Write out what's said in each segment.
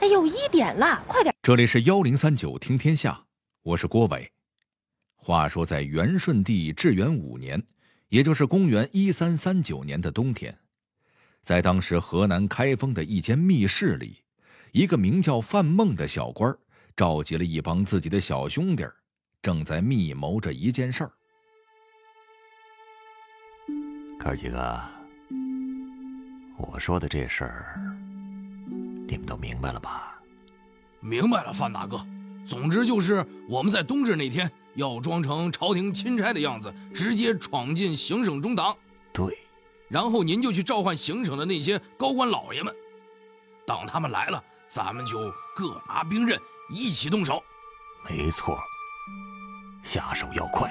哎呦，一点了，快点！这里是幺零三九听天下，我是郭伟。话说，在元顺帝至元五年，也就是公元一三三九年的冬天，在当时河南开封的一间密室里，一个名叫范孟的小官召集了一帮自己的小兄弟正在密谋着一件事儿。哥几个，我说的这事儿，你们都明白了吧？明白了，范大哥。总之就是我们在冬至那天要装成朝廷钦差的样子，直接闯进行省中党。对，然后您就去召唤行省的那些高官老爷们，等他们来了，咱们就各拿兵刃，一起动手。没错，下手要快。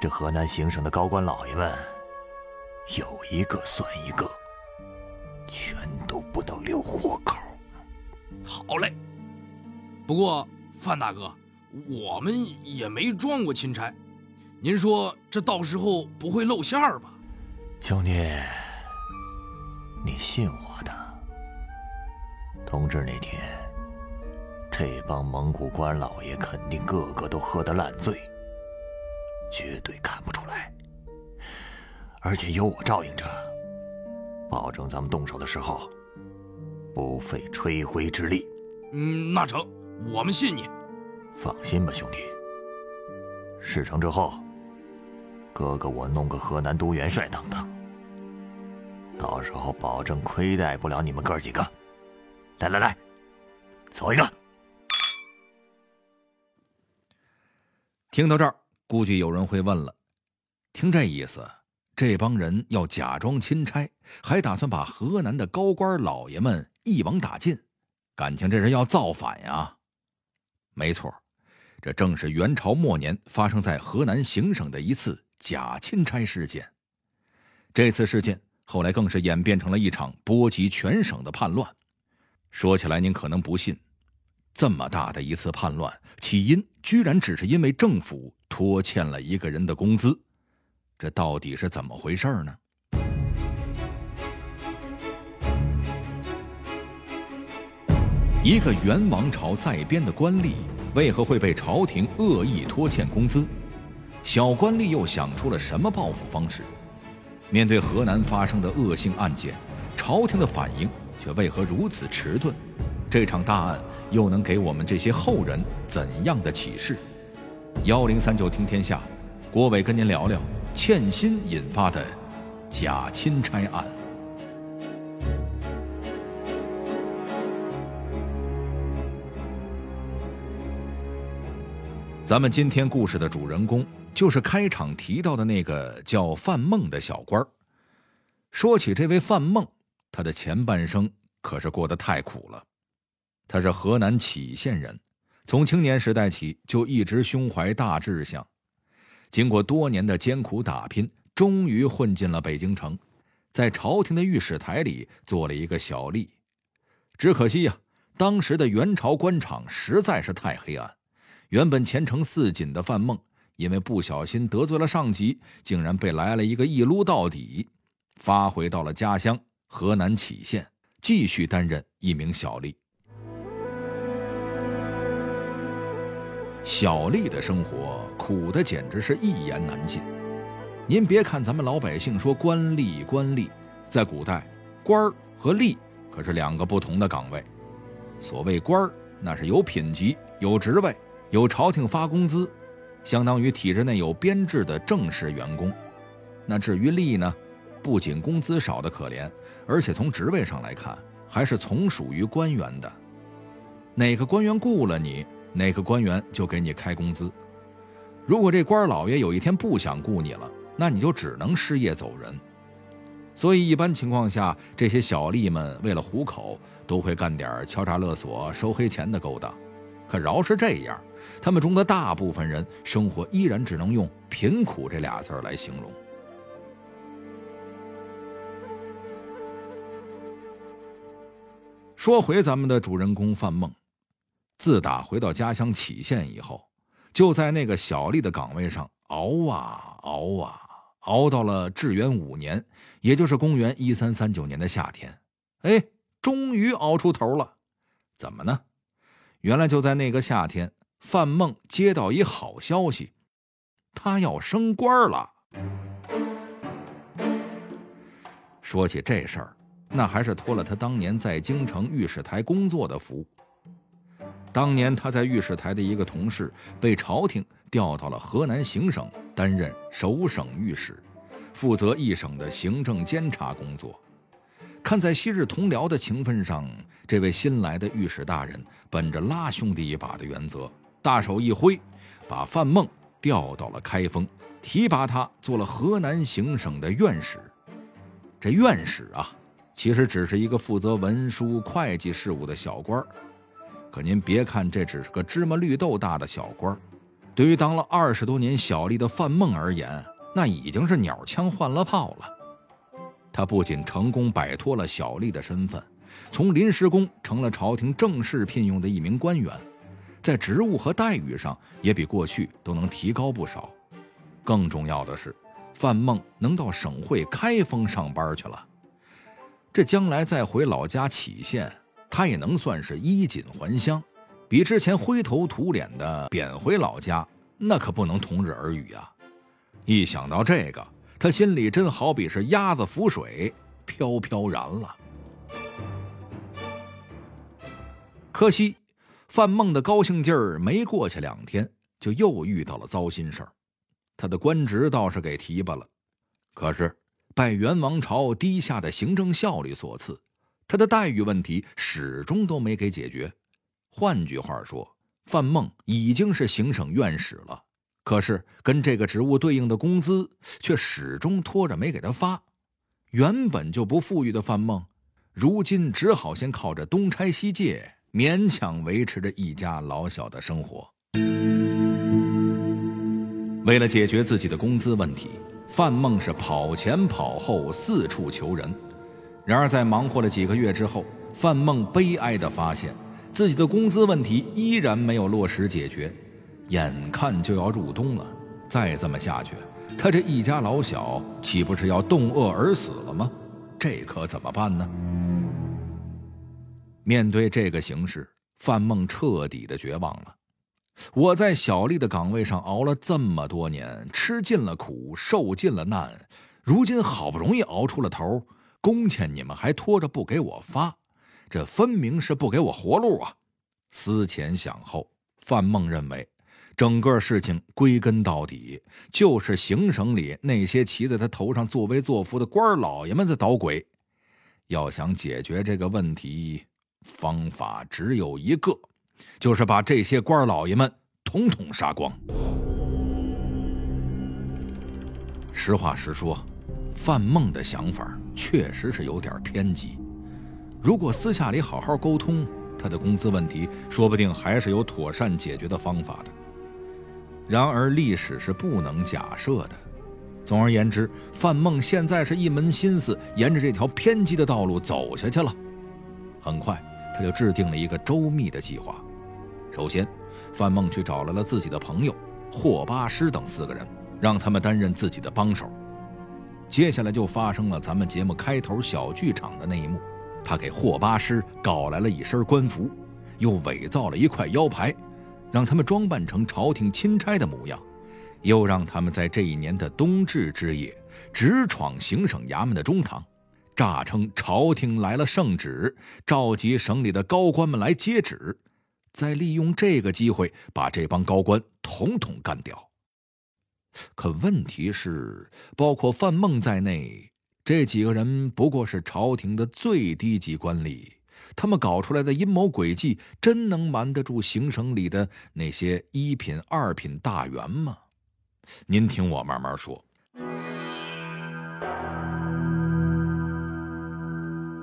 这河南行省的高官老爷们，有一个算一个，全都不能留活口。好嘞。不过范大哥，我们也没装过钦差，您说这到时候不会露馅儿吧？兄弟，你信我的。冬至那天，这帮蒙古官老爷肯定个个都喝得烂醉。绝对看不出来，而且有我照应着，保证咱们动手的时候不费吹灰之力。嗯，那成，我们信你。放心吧，兄弟。事成之后，哥哥我弄个河南都元帅等等，到时候保证亏待不了你们哥几个。来来来，走一个。听到这儿。估计有人会问了，听这意思，这帮人要假装钦差，还打算把河南的高官老爷们一网打尽，感情这是要造反呀？没错，这正是元朝末年发生在河南行省的一次假钦差事件。这次事件后来更是演变成了一场波及全省的叛乱。说起来，您可能不信。这么大的一次叛乱，起因居然只是因为政府拖欠了一个人的工资，这到底是怎么回事呢？一个元王朝在编的官吏，为何会被朝廷恶意拖欠工资？小官吏又想出了什么报复方式？面对河南发生的恶性案件，朝廷的反应却为何如此迟钝？这场大案又能给我们这些后人怎样的启示？幺零三九听天下，郭伟跟您聊聊欠薪引发的假钦差案。咱们今天故事的主人公，就是开场提到的那个叫范孟的小官。说起这位范孟，他的前半生可是过得太苦了。他是河南杞县人，从青年时代起就一直胸怀大志向，经过多年的艰苦打拼，终于混进了北京城，在朝廷的御史台里做了一个小吏。只可惜呀，当时的元朝官场实在是太黑暗，原本前程似锦的范孟，因为不小心得罪了上级，竟然被来了一个一撸到底，发回到了家乡河南杞县，继续担任一名小吏。小吏的生活苦的简直是一言难尽。您别看咱们老百姓说官吏官吏，在古代，官儿和吏可是两个不同的岗位。所谓官儿，那是有品级、有职位、有朝廷发工资，相当于体制内有编制的正式员工。那至于吏呢，不仅工资少的可怜，而且从职位上来看，还是从属于官员的。哪个官员雇了你？哪个官员就给你开工资。如果这官老爷有一天不想雇你了，那你就只能失业走人。所以一般情况下，这些小吏们为了糊口，都会干点敲诈勒索、收黑钱的勾当。可饶是这样，他们中的大部分人生活依然只能用贫苦这俩字来形容。说回咱们的主人公范孟。自打回到家乡杞县以后，就在那个小吏的岗位上熬啊熬啊，熬到了至元五年，也就是公元一三三九年的夏天。哎，终于熬出头了。怎么呢？原来就在那个夏天，范梦接到一好消息，他要升官了。说起这事儿，那还是托了他当年在京城御史台工作的福。当年他在御史台的一个同事被朝廷调到了河南行省担任首省御史，负责一省的行政监察工作。看在昔日同僚的情分上，这位新来的御史大人本着拉兄弟一把的原则，大手一挥，把范孟调到了开封，提拔他做了河南行省的院使。这院使啊，其实只是一个负责文书、会计事务的小官儿。可您别看这只是个芝麻绿豆大的小官，对于当了二十多年小吏的范梦而言，那已经是鸟枪换了炮了。他不仅成功摆脱了小吏的身份，从临时工成了朝廷正式聘用的一名官员，在职务和待遇上也比过去都能提高不少。更重要的是，范梦能到省会开封上班去了，这将来再回老家杞县。他也能算是衣锦还乡，比之前灰头土脸的贬回老家，那可不能同日而语啊。一想到这个，他心里真好比是鸭子浮水，飘飘然了。可惜，范梦的高兴劲儿没过去两天，就又遇到了糟心事儿。他的官职倒是给提拔了，可是拜元王朝低下的行政效率所赐。他的待遇问题始终都没给解决。换句话说，范梦已经是行省院使了，可是跟这个职务对应的工资却始终拖着没给他发。原本就不富裕的范梦，如今只好先靠着东拆西借，勉强维持着一家老小的生活。为了解决自己的工资问题，范梦是跑前跑后，四处求人。然而，在忙活了几个月之后，范梦悲哀地发现，自己的工资问题依然没有落实解决。眼看就要入冬了，再这么下去，他这一家老小岂不是要冻饿而死了吗？这可怎么办呢？面对这个形势，范梦彻底的绝望了。我在小丽的岗位上熬了这么多年，吃尽了苦，受尽了难，如今好不容易熬出了头。工钱你们还拖着不给我发，这分明是不给我活路啊！思前想后，范梦认为，整个事情归根到底就是行省里那些骑在他头上作威作福的官老爷们在捣鬼。要想解决这个问题，方法只有一个，就是把这些官老爷们统统杀光。实话实说。范梦的想法确实是有点偏激，如果私下里好好沟通，他的工资问题说不定还是有妥善解决的方法的。然而历史是不能假设的。总而言之，范梦现在是一门心思沿着这条偏激的道路走下去了。很快，他就制定了一个周密的计划。首先，范梦去找来了自己的朋友霍巴师等四个人，让他们担任自己的帮手。接下来就发生了咱们节目开头小剧场的那一幕，他给霍八师搞来了一身官服，又伪造了一块腰牌，让他们装扮成朝廷钦差的模样，又让他们在这一年的冬至之夜直闯行省衙门的中堂，诈称朝廷来了圣旨，召集省里的高官们来接旨，再利用这个机会把这帮高官统统干掉。可问题是，包括范梦在内，这几个人不过是朝廷的最低级官吏，他们搞出来的阴谋诡计，真能瞒得住行省里的那些一品、二品大员吗？您听我慢慢说。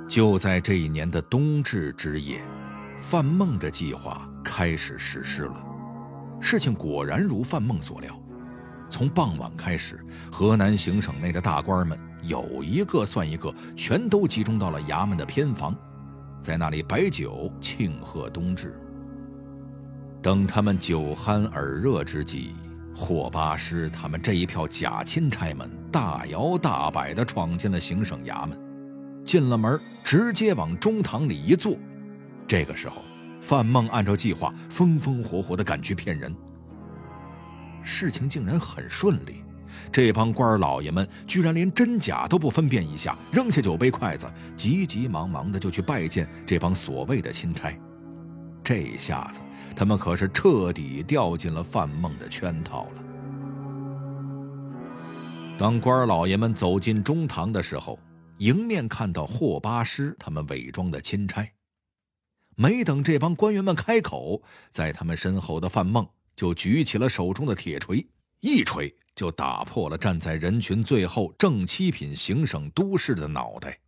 就在这一年的冬至之夜，范梦的计划开始实施了。事情果然如范梦所料。从傍晚开始，河南行省内的大官们有一个算一个，全都集中到了衙门的偏房，在那里摆酒庆贺冬至。等他们酒酣耳热之际，霍八师他们这一票假钦差们大摇大摆地闯进了行省衙门。进了门，直接往中堂里一坐。这个时候，范梦按照计划风风火火地赶去骗人。事情竟然很顺利，这帮官老爷们居然连真假都不分辨一下，扔下酒杯筷子，急急忙忙的就去拜见这帮所谓的钦差。这下子，他们可是彻底掉进了范梦的圈套了。当官老爷们走进中堂的时候，迎面看到霍八师他们伪装的钦差。没等这帮官员们开口，在他们身后的范梦。就举起了手中的铁锤，一锤就打破了站在人群最后正七品行省都市的脑袋。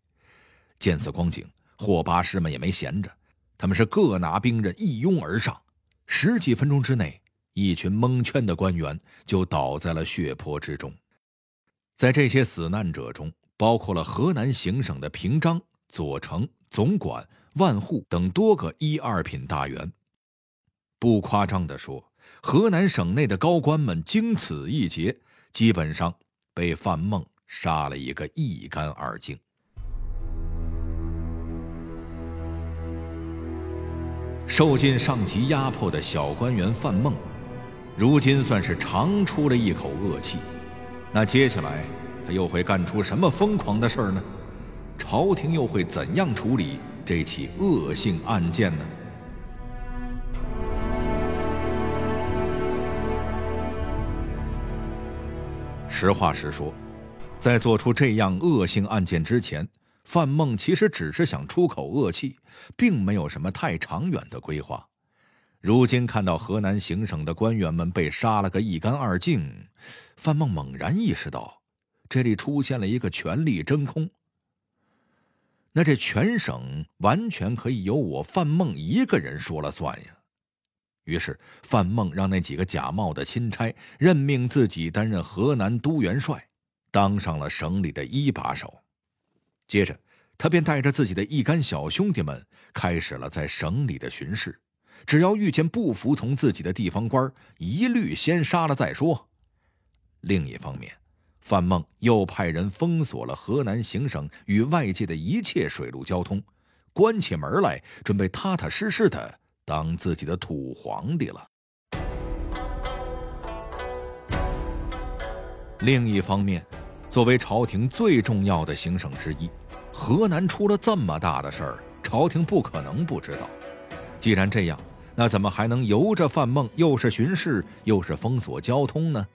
见此光景，霍八师们也没闲着，他们是各拿兵刃一拥而上。十几分钟之内，一群蒙圈的官员就倒在了血泊之中。在这些死难者中，包括了河南行省的平章、左丞、总管、万户等多个一二品大员。不夸张地说。河南省内的高官们经此一劫，基本上被范孟杀了一个一干二净。受尽上级压迫的小官员范梦，如今算是长出了一口恶气。那接下来他又会干出什么疯狂的事儿呢？朝廷又会怎样处理这起恶性案件呢？实话实说，在做出这样恶性案件之前，范梦其实只是想出口恶气，并没有什么太长远的规划。如今看到河南行省的官员们被杀了个一干二净，范梦猛然意识到，这里出现了一个权力真空。那这全省完全可以由我范梦一个人说了算呀。于是，范孟让那几个假冒的钦差任命自己担任河南都元帅，当上了省里的一把手。接着，他便带着自己的一干小兄弟们，开始了在省里的巡视。只要遇见不服从自己的地方官，一律先杀了再说。另一方面，范孟又派人封锁了河南行省与外界的一切水陆交通，关起门来，准备踏踏实实的。当自己的土皇帝了。另一方面，作为朝廷最重要的行省之一，河南出了这么大的事儿，朝廷不可能不知道。既然这样，那怎么还能由着范梦又是巡视又是封锁交通呢？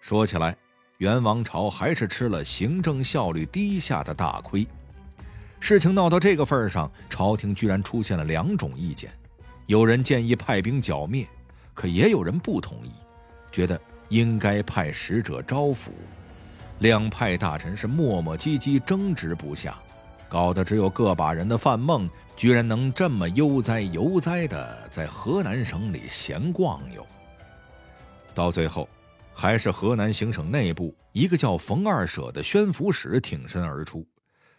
说起来，元王朝还是吃了行政效率低下的大亏。事情闹到这个份儿上，朝廷居然出现了两种意见。有人建议派兵剿灭，可也有人不同意，觉得应该派使者招抚。两派大臣是磨磨唧唧，争执不下，搞得只有个把人的范梦居然能这么悠哉悠哉的在河南省里闲逛悠。到最后，还是河南行省内部一个叫冯二舍的宣抚使挺身而出。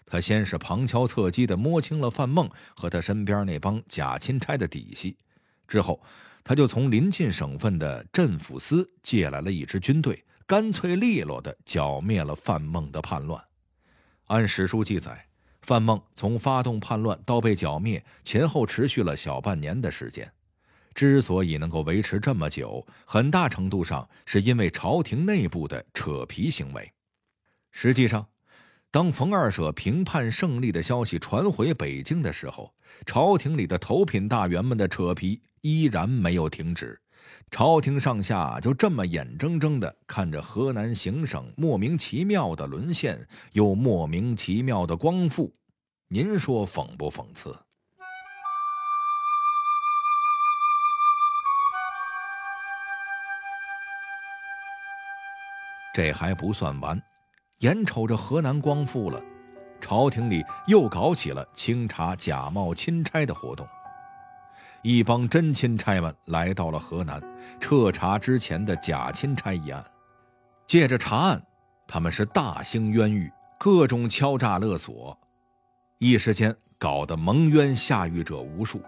他先是旁敲侧击地摸清了范梦和他身边那帮假钦差的底细，之后，他就从临近省份的镇抚司借来了一支军队，干脆利落地剿灭了范梦的叛乱。按史书记载，范梦从发动叛乱到被剿灭，前后持续了小半年的时间。之所以能够维持这么久，很大程度上是因为朝廷内部的扯皮行为。实际上，当冯二舍平叛胜利的消息传回北京的时候，朝廷里的头品大员们的扯皮依然没有停止。朝廷上下就这么眼睁睁地看着河南行省莫名其妙的沦陷，又莫名其妙的光复。您说讽不讽刺？这还不算完。眼瞅着河南光复了，朝廷里又搞起了清查假冒钦差的活动。一帮真钦差们来到了河南，彻查之前的假钦差一案。借着查案，他们是大兴冤狱，各种敲诈勒索，一时间搞得蒙冤下狱者无数。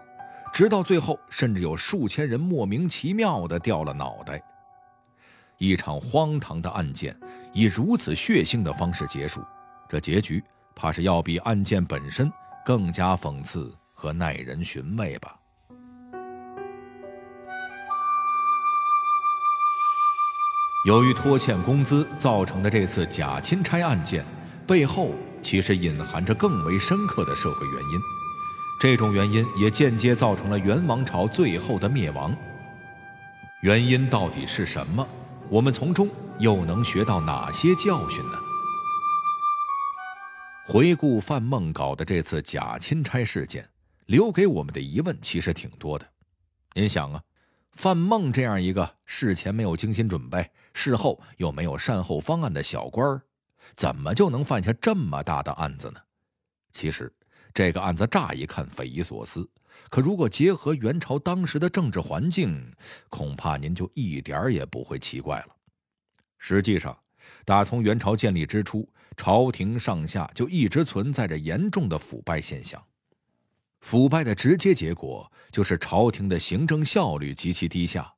直到最后，甚至有数千人莫名其妙的掉了脑袋。一场荒唐的案件以如此血腥的方式结束，这结局怕是要比案件本身更加讽刺和耐人寻味吧。由于拖欠工资造成的这次假钦差案件，背后其实隐含着更为深刻的社会原因。这种原因也间接造成了元王朝最后的灭亡。原因到底是什么？我们从中又能学到哪些教训呢？回顾范孟搞的这次假钦差事件，留给我们的疑问其实挺多的。您想啊？范孟这样一个事前没有精心准备、事后又没有善后方案的小官儿，怎么就能犯下这么大的案子呢？其实，这个案子乍一看匪夷所思，可如果结合元朝当时的政治环境，恐怕您就一点儿也不会奇怪了。实际上，打从元朝建立之初，朝廷上下就一直存在着严重的腐败现象。腐败的直接结果就是朝廷的行政效率极其低下。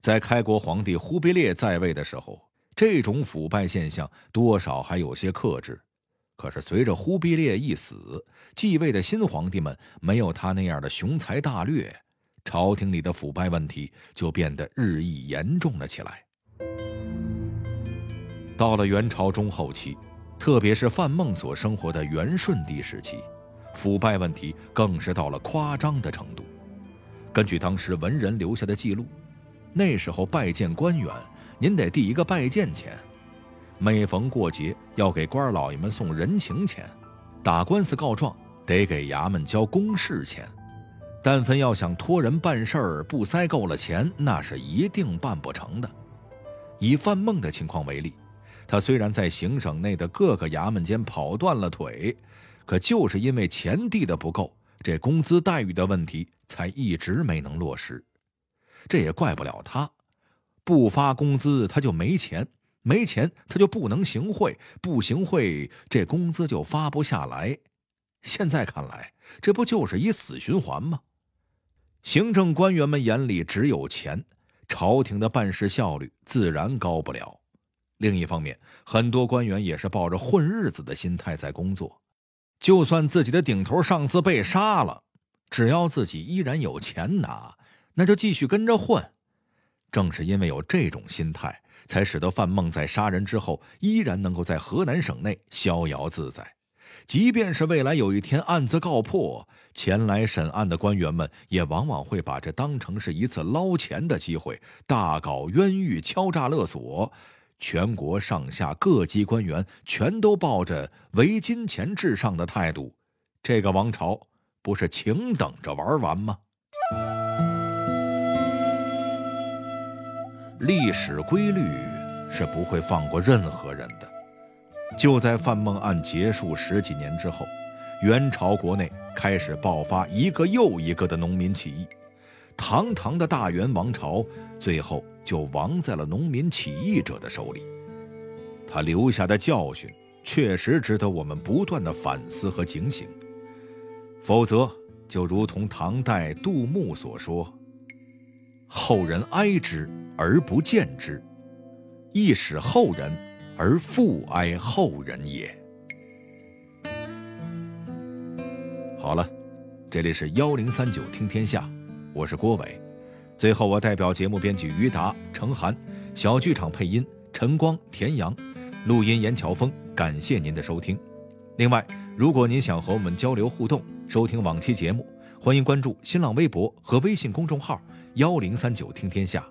在开国皇帝忽必烈在位的时候，这种腐败现象多少还有些克制。可是随着忽必烈一死，继位的新皇帝们没有他那样的雄才大略，朝廷里的腐败问题就变得日益严重了起来。到了元朝中后期，特别是范孟所生活的元顺帝时期。腐败问题更是到了夸张的程度。根据当时文人留下的记录，那时候拜见官员，您得递一个拜见钱；每逢过节要给官老爷们送人情钱；打官司告状得给衙门交公事钱。但凡要想托人办事儿，不塞够了钱，那是一定办不成的。以范孟的情况为例，他虽然在行省内的各个衙门间跑断了腿。可就是因为钱递的不够，这工资待遇的问题才一直没能落实。这也怪不了他，不发工资他就没钱，没钱他就不能行贿，不行贿这工资就发不下来。现在看来，这不就是一死循环吗？行政官员们眼里只有钱，朝廷的办事效率自然高不了。另一方面，很多官员也是抱着混日子的心态在工作。就算自己的顶头上司被杀了，只要自己依然有钱拿，那就继续跟着混。正是因为有这种心态，才使得范孟在杀人之后依然能够在河南省内逍遥自在。即便是未来有一天案子告破，前来审案的官员们也往往会把这当成是一次捞钱的机会，大搞冤狱、敲诈勒索。全国上下各级官员全都抱着唯金钱至上的态度，这个王朝不是请等着玩完吗？历史规律是不会放过任何人的。就在范孟案结束十几年之后，元朝国内开始爆发一个又一个的农民起义。堂堂的大元王朝，最后就亡在了农民起义者的手里。他留下的教训，确实值得我们不断的反思和警醒。否则，就如同唐代杜牧所说：“后人哀之而不见之，亦使后人而复哀后人也。”好了，这里是幺零三九听天下。我是郭伟，最后我代表节目编辑于达、程涵，小剧场配音陈光、田阳，录音严乔峰，感谢您的收听。另外，如果您想和我们交流互动、收听往期节目，欢迎关注新浪微博和微信公众号“幺零三九听天下”。